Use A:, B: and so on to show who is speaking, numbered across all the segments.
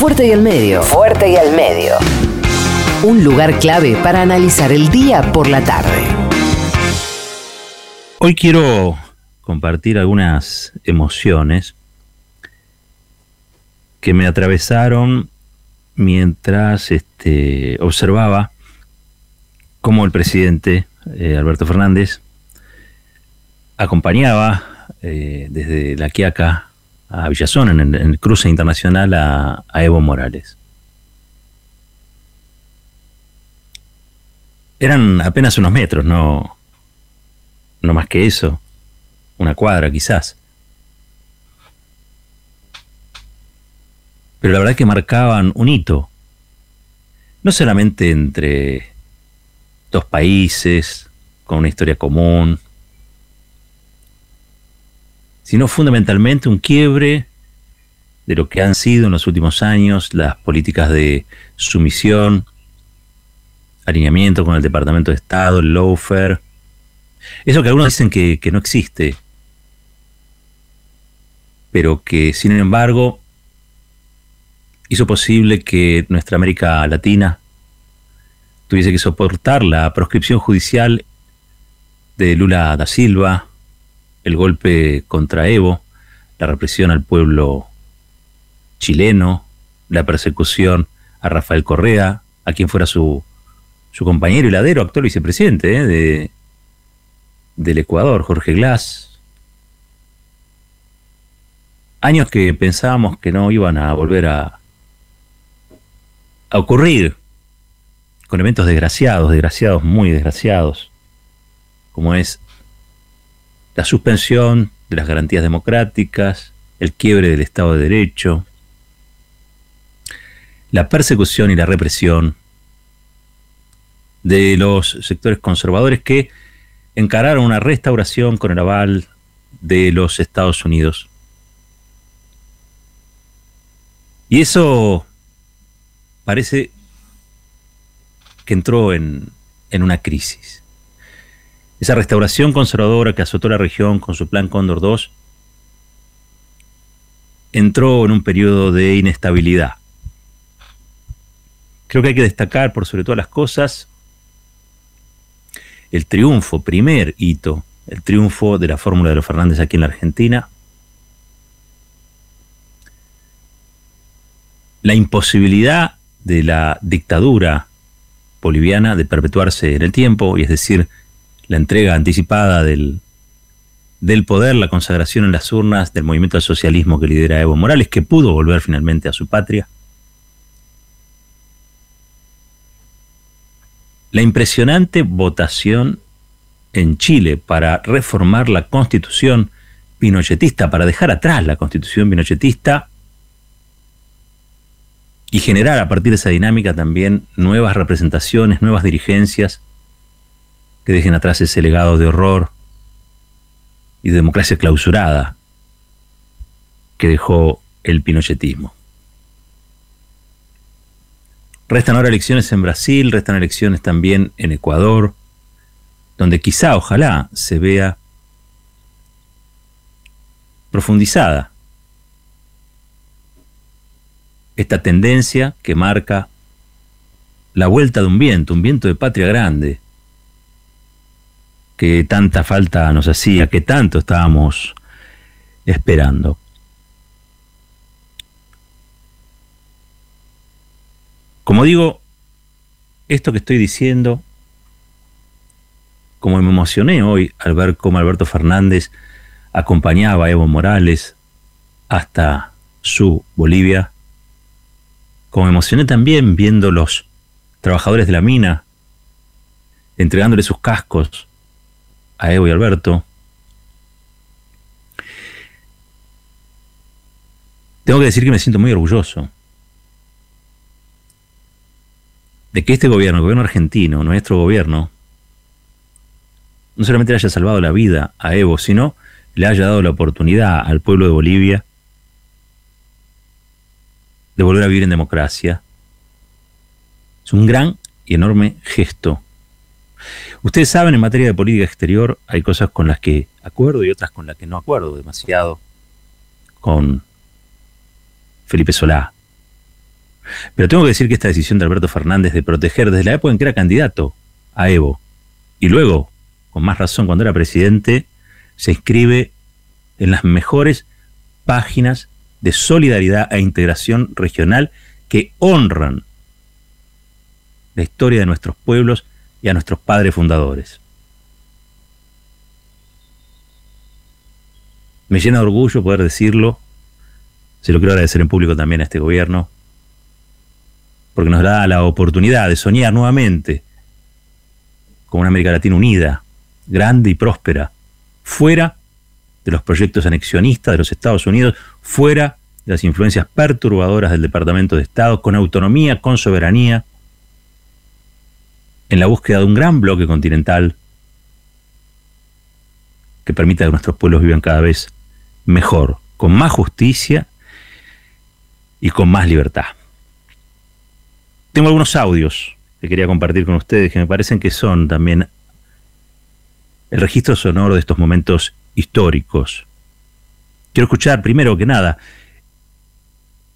A: Fuerte y al medio. Fuerte y al medio. Un lugar clave para analizar el día por la tarde.
B: Hoy quiero compartir algunas emociones que me atravesaron mientras este, observaba cómo el presidente eh, Alberto Fernández acompañaba eh, desde La Quiaca a Villazón en el, cruce internacional a, Evo Morales. Eran apenas unos metros, no, no más que eso, una cuadra quizás. Pero la verdad que marcaban un hito, no solamente entre dos países con una historia común, sino fundamentalmente un quiebre de lo que han sido en los últimos años las políticas de sumisión, alineamiento con el Departamento de Estado, el lawfare, eso que algunos dicen que, que no existe, pero que sin embargo hizo posible que nuestra América Latina tuviese que soportar la proscripción judicial de Lula da Silva, el golpe contra Evo, la represión al pueblo chileno, la persecución a Rafael Correa, a quien fuera su, su compañero y ladero, actual vicepresidente ¿eh? de, del Ecuador, Jorge Glass. Años que pensábamos que no iban a volver a, a ocurrir, con eventos desgraciados, desgraciados, muy desgraciados, como es la suspensión de las garantías democráticas, el quiebre del Estado de Derecho, la persecución y la represión de los sectores conservadores que encararon una restauración con el aval de los Estados Unidos. Y eso parece que entró en, en una crisis. Esa restauración conservadora que azotó la región con su plan Cóndor II entró en un periodo de inestabilidad. Creo que hay que destacar, por sobre todas las cosas, el triunfo, primer hito, el triunfo de la fórmula de los Fernández aquí en la Argentina, la imposibilidad de la dictadura boliviana de perpetuarse en el tiempo, y es decir, la entrega anticipada del, del poder, la consagración en las urnas del movimiento al socialismo que lidera Evo Morales, que pudo volver finalmente a su patria. La impresionante votación en Chile para reformar la constitución pinochetista, para dejar atrás la constitución pinochetista y generar a partir de esa dinámica también nuevas representaciones, nuevas dirigencias, que dejen atrás ese legado de horror y de democracia clausurada que dejó el pinochetismo. Restan ahora elecciones en Brasil, restan elecciones también en Ecuador, donde quizá, ojalá, se vea profundizada esta tendencia que marca la vuelta de un viento, un viento de patria grande, que tanta falta nos hacía, que tanto estábamos esperando. Como digo, esto que estoy diciendo, como me emocioné hoy al ver cómo Alberto Fernández acompañaba a Evo Morales hasta su Bolivia, como me emocioné también viendo los trabajadores de la mina entregándole sus cascos a Evo y Alberto. Tengo que decir que me siento muy orgulloso de que este gobierno, el gobierno argentino, nuestro gobierno, no solamente le haya salvado la vida a Evo, sino le haya dado la oportunidad al pueblo de Bolivia de volver a vivir en democracia. Es un gran y enorme gesto Ustedes saben, en materia de política exterior hay cosas con las que acuerdo y otras con las que no acuerdo demasiado con Felipe Solá. Pero tengo que decir que esta decisión de Alberto Fernández de proteger desde la época en que era candidato a Evo, y luego, con más razón, cuando era presidente, se inscribe en las mejores páginas de solidaridad e integración regional que honran la historia de nuestros pueblos y a nuestros padres fundadores. Me llena de orgullo poder decirlo, se lo quiero agradecer en público también a este gobierno, porque nos da la oportunidad de soñar nuevamente con una América Latina unida, grande y próspera, fuera de los proyectos anexionistas de los Estados Unidos, fuera de las influencias perturbadoras del Departamento de Estado, con autonomía, con soberanía, en la búsqueda de un gran bloque continental que permita que nuestros pueblos vivan cada vez mejor, con más justicia y con más libertad. Tengo algunos audios que quería compartir con ustedes que me parecen que son también el registro sonoro de estos momentos históricos. Quiero escuchar primero que nada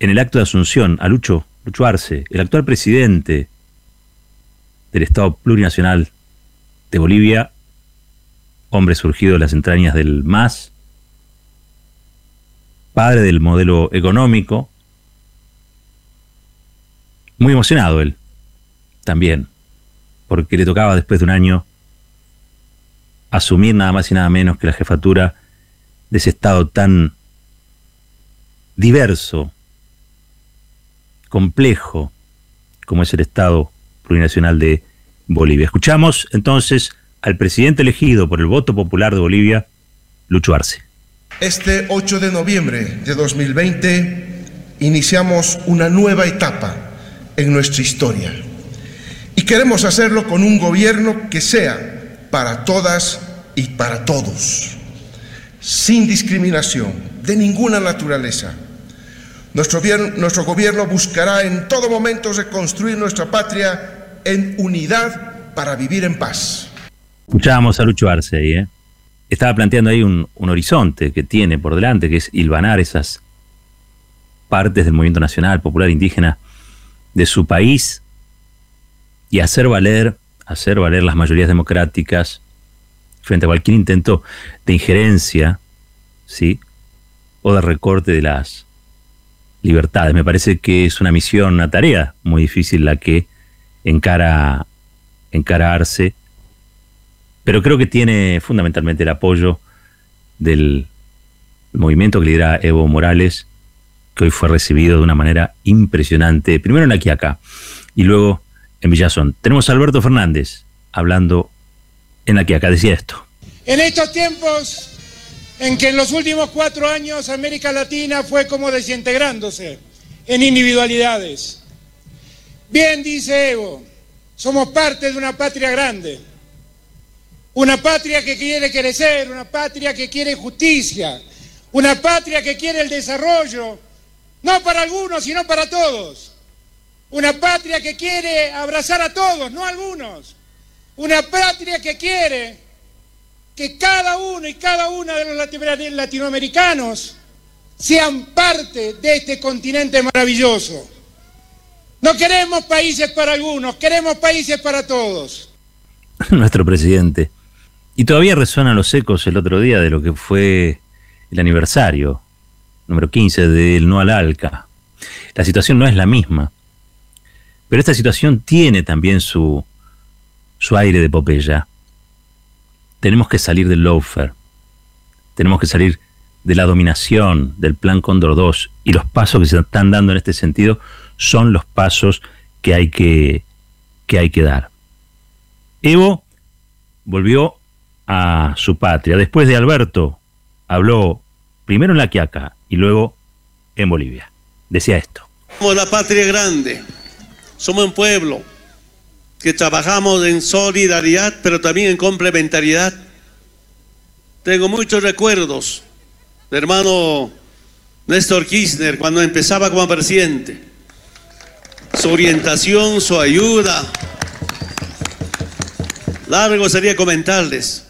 B: en el acto de asunción a Lucho, Lucho Arce, el actual presidente del Estado plurinacional de Bolivia, hombre surgido de las entrañas del MAS, padre del modelo económico, muy emocionado él, también, porque le tocaba después de un año asumir nada más y nada menos que la jefatura de ese Estado tan diverso, complejo, como es el Estado plurinacional de Bolivia. Escuchamos entonces al presidente elegido por el voto popular de Bolivia, Lucho Arce.
C: Este 8 de noviembre de 2020 iniciamos una nueva etapa en nuestra historia y queremos hacerlo con un gobierno que sea para todas y para todos, sin discriminación de ninguna naturaleza. Nuestro, gobierno buscará en todo momento reconstruir nuestra patria en unidad para vivir en paz.
B: Escuchábamos a Lucho Arce ahí, ¿eh? Estaba planteando ahí un, un horizonte que tiene por delante, que es hilvanar esas partes del movimiento nacional, popular, indígena de su país y hacer valer, hacer valer las mayorías democráticas frente a cualquier intento de injerencia, ¿sí? O de recorte de las libertades. Me parece que es una misión, una tarea muy difícil la que encara, encararse, pero creo que tiene fundamentalmente el apoyo del movimiento que lidera Evo Morales, que hoy fue recibido de una manera impresionante, primero en La Quiaca y luego en Villazón. Tenemos a Alberto Fernández hablando en La Quiaca, decía esto.
D: En estos tiempos en que en los últimos cuatro años América Latina fue como desintegrándose en individualidades, Bien dice Evo, somos parte de una patria grande, una patria que quiere crecer, una patria que quiere justicia, una patria que quiere el desarrollo, no para algunos, sino para todos. Una patria que quiere abrazar a todos, no a algunos. Una patria que quiere que cada uno y cada una de los latinoamericanos sean parte de este continente maravilloso. No queremos países para algunos, queremos países para todos.
B: Nuestro presidente. Y todavía resuenan los ecos el otro día de lo que fue el aniversario número 15 del No al Alca. La situación no es la misma. Pero esta situación tiene también su, su aire de Popeya. Tenemos que salir del loafer. Tenemos que salir de la dominación del Plan Cóndor 2 y los pasos que se están dando en este sentido son los pasos que hay que, que, hay que dar. Evo volvió a su patria. Después de Alberto, habló primero en La Quiaca y luego en Bolivia. Decía esto.
E: Somos la patria grande, somos un pueblo que trabajamos en solidaridad, pero también en complementariedad. Tengo muchos recuerdos de hermano Néstor Kirchner cuando empezaba como presidente su orientación, su ayuda. Largo sería comentarles.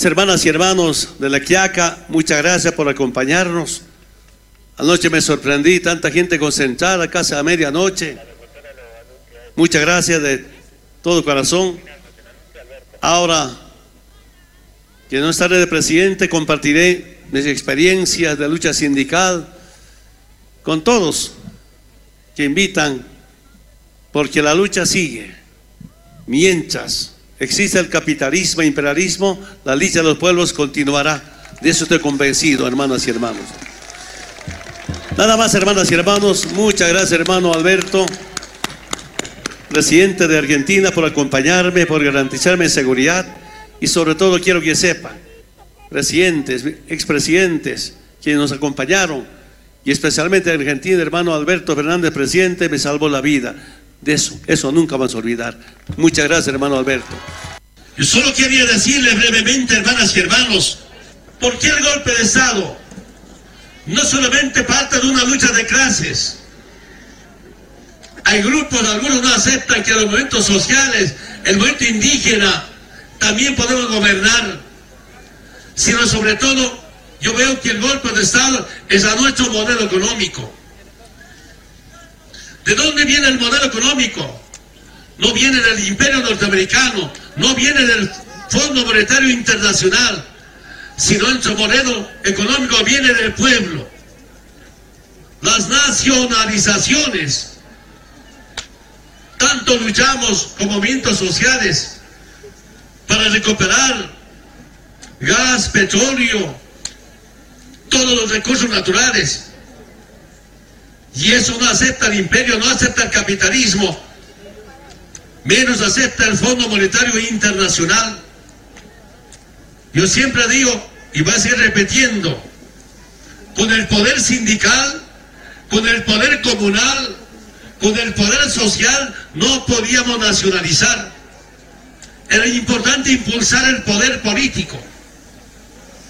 E: Hermanas y hermanos de la Quiaca, muchas gracias por acompañarnos. Anoche me sorprendí, tanta gente concentrada, casi a medianoche. Muchas gracias de todo corazón. Ahora que no estaré de presidente, compartiré mis experiencias de lucha sindical con todos que invitan, porque la lucha sigue. Mientras existe el capitalismo e imperialismo, la lucha de los pueblos continuará. De eso estoy convencido, hermanas y hermanos. Nada más, hermanas y hermanos. Muchas gracias, hermano Alberto, presidente de Argentina, por acompañarme, por garantizarme seguridad. Y sobre todo quiero que sepan, presidentes, expresidentes, quienes nos acompañaron, y especialmente Argentina, hermano Alberto Fernández, presidente, me salvó la vida. De eso, eso nunca vamos a olvidar. Muchas gracias, hermano Alberto.
F: Yo solo quería decirle brevemente, hermanas y hermanos, ¿por qué el golpe de Estado no solamente parte de una lucha de clases? Hay grupos, algunos no aceptan que los movimientos sociales, el movimiento indígena, también podemos gobernar, sino sobre todo yo veo que el golpe de Estado es a nuestro modelo económico. ¿De dónde viene el modelo económico? No viene del imperio norteamericano, no viene del Fondo Monetario Internacional, sino nuestro modelo económico viene del pueblo. Las nacionalizaciones, tanto luchamos como movimientos sociales para recuperar gas, petróleo, todos los recursos naturales. Y eso no acepta el imperio, no acepta el capitalismo, menos acepta el Fondo Monetario Internacional. Yo siempre digo, y voy a seguir repitiendo, con el poder sindical, con el poder comunal, con el poder social, no podíamos nacionalizar. Era importante impulsar el poder político.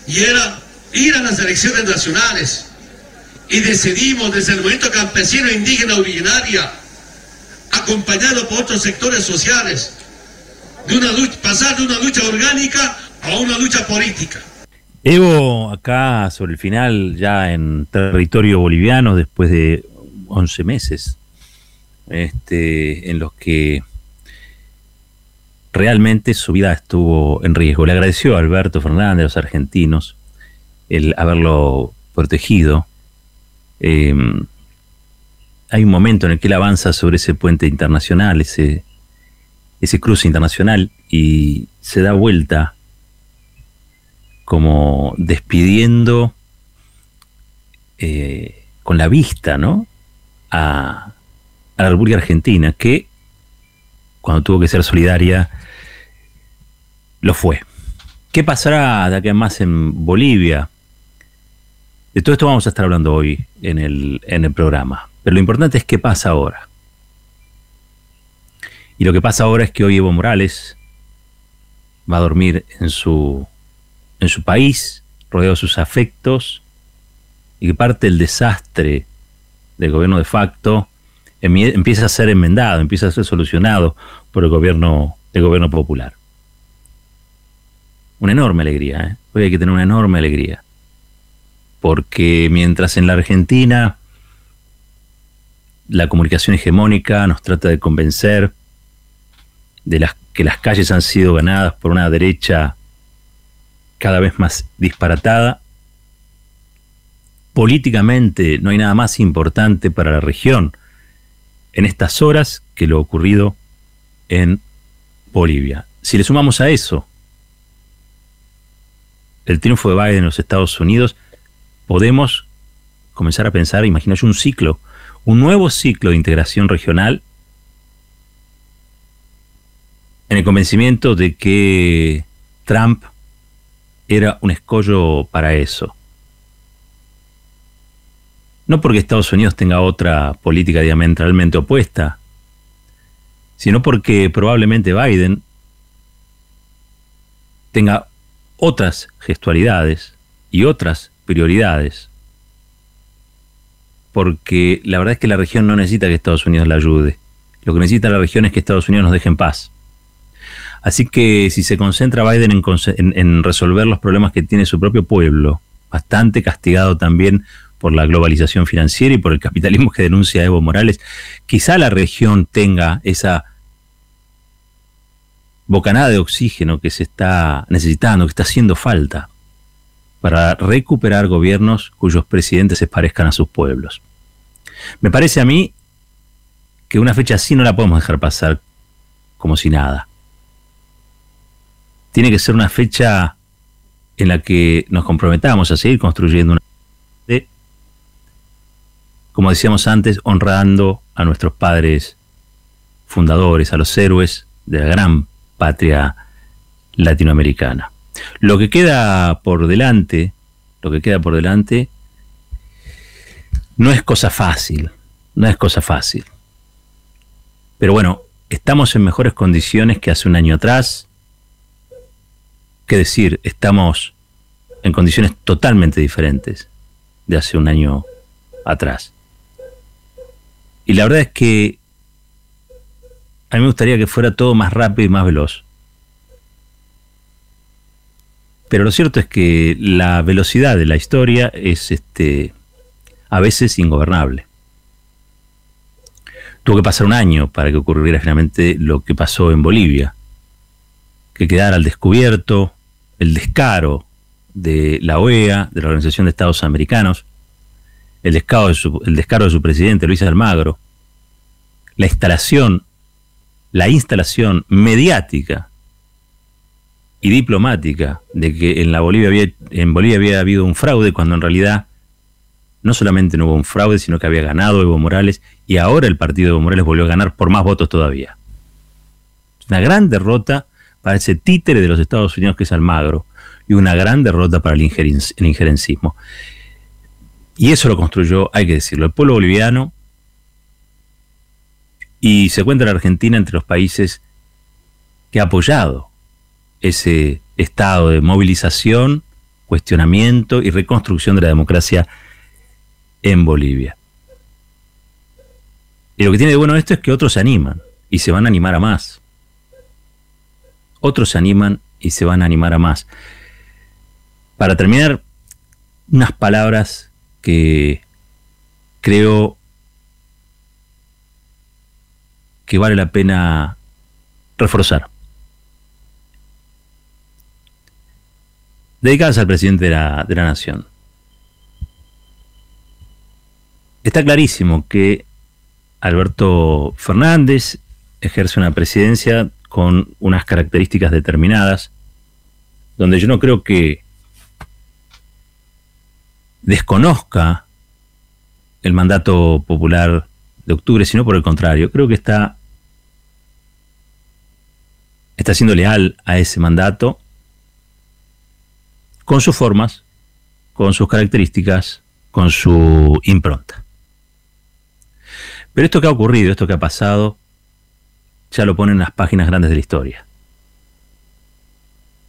F: Y era ir a las elecciones nacionales y decidimos desde el movimiento campesino e indígena originaria, acompañado por otros sectores sociales, de una lucha, pasar de una lucha orgánica a una lucha política.
B: Evo, acá sobre el final, ya en territorio boliviano, después de 11 meses, este, en los que realmente su vida estuvo en riesgo. Le agradeció a Alberto Fernández, a los argentinos, el haberlo protegido. Em, hay un momento en el que él avanza sobre ese puente internacional, ese, ese cruce internacional, y se da vuelta como despidiendo eh, con la vista, ¿no? A, a la República Argentina, que cuando tuvo que ser solidaria, lo fue. ¿Qué pasará de en más en Bolivia? De todo esto vamos a estar hablando hoy en el, en el programa. Pero lo importante es qué pasa ahora. Y lo que pasa ahora es que hoy Evo Morales va a dormir en su, en su país, rodeado de sus afectos, y que parte del desastre del gobierno de facto empieza a ser enmendado, empieza a ser solucionado por el gobierno, el gobierno popular. Una enorme alegría, ¿eh? hoy hay que tener una enorme alegría porque mientras en la Argentina la comunicación hegemónica nos trata de convencer de las, que las calles han sido ganadas por una derecha cada vez más disparatada, políticamente no hay nada más importante para la región en estas horas que lo ocurrido en Bolivia. Si le sumamos a eso el triunfo de Biden en los Estados Unidos, podemos comenzar a pensar, imaginarse un ciclo, un nuevo ciclo de integración regional en el convencimiento de que Trump era un escollo para eso. No porque Estados Unidos tenga otra política diametralmente opuesta, sino porque probablemente Biden tenga otras gestualidades y otras prioridades. Porque la verdad es que la región no necesita que Estados Unidos la ayude. Lo que necesita la región es que Estados Unidos nos deje en paz. Así que si se concentra Biden en, resolver los problemas que tiene su propio pueblo, bastante castigado también por la globalización financiera y por el capitalismo que denuncia Evo Morales, quizá la región tenga esa bocanada de oxígeno que se está necesitando, que está haciendo falta para recuperar gobiernos cuyos presidentes se parezcan a sus pueblos. Me parece a mí que una fecha así no la podemos dejar pasar como si nada. Tiene que ser una fecha en la que nos comprometamos a seguir construyendo una como decíamos antes, honrando a nuestros padres fundadores, a los héroes de la gran patria latinoamericana. Lo que queda por delante, lo que queda por delante, no es cosa fácil, no es cosa fácil. Pero bueno, estamos en mejores condiciones que hace un año atrás. Que decir, estamos en condiciones totalmente diferentes de hace un año atrás. Y la verdad es que a mí me gustaría que fuera todo más rápido y más veloz. Pero lo cierto es que la velocidad de la historia es este a veces ingobernable. Tuvo que pasar un año para que ocurriera finalmente lo que pasó en Bolivia, que quedara al descubierto el descaro de la OEA, de la Organización de Estados Americanos, el descaro de su, descaro de su presidente Luis Almagro, la instalación, la instalación mediática y diplomática de que en, la Bolivia había, en Bolivia había habido un fraude cuando en realidad no solamente no hubo un fraude, sino que había ganado Evo Morales y ahora el partido de Evo Morales volvió a ganar por más votos todavía. Una gran derrota para ese títere de los Estados Unidos que es Almagro y una gran derrota para el, el injerencismo. Y eso lo construyó, hay que decirlo, el pueblo boliviano. Y se cuenta la Argentina entre los países que ha apoyado ese estado de movilización, cuestionamiento y reconstrucción de la democracia en Bolivia. Y lo que tiene de bueno esto es que otros se animan y se van a animar a más. Otros se animan y se van a animar a más. Para terminar, unas palabras que creo que vale la pena reforzar. Dedicadas al presidente de la, de la nación. Está clarísimo que Alberto Fernández ejerce una presidencia con unas características determinadas, donde yo no creo que desconozca el mandato popular de octubre, sino por el contrario, creo que está, está siendo leal a ese mandato con sus formas, con sus características, con su impronta. Pero esto que ha ocurrido, esto que ha pasado, ya lo ponen en las páginas grandes de la historia.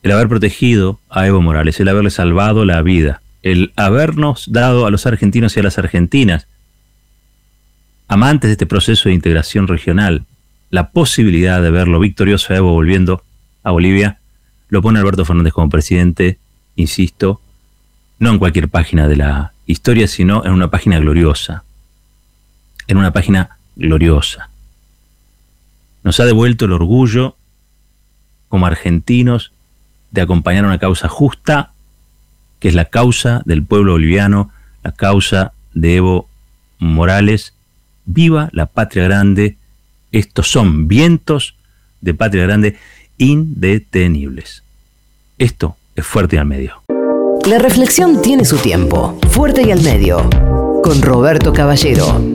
B: El haber protegido a Evo Morales, el haberle salvado la vida, el habernos dado a los argentinos y a las argentinas, amantes de este proceso de integración regional, la posibilidad de verlo victorioso a Evo volviendo a Bolivia, lo pone Alberto Fernández como presidente, insisto, no en cualquier página de la historia, sino en una página gloriosa. En una página gloriosa. Nos ha devuelto el orgullo como argentinos de acompañar una causa justa que es la causa del pueblo boliviano, la causa de Evo Morales. Viva la patria grande. Estos son vientos de patria grande indetenibles. Esto es fuerte y al medio.
A: La reflexión tiene su tiempo. Fuerte y al medio. Con Roberto Caballero.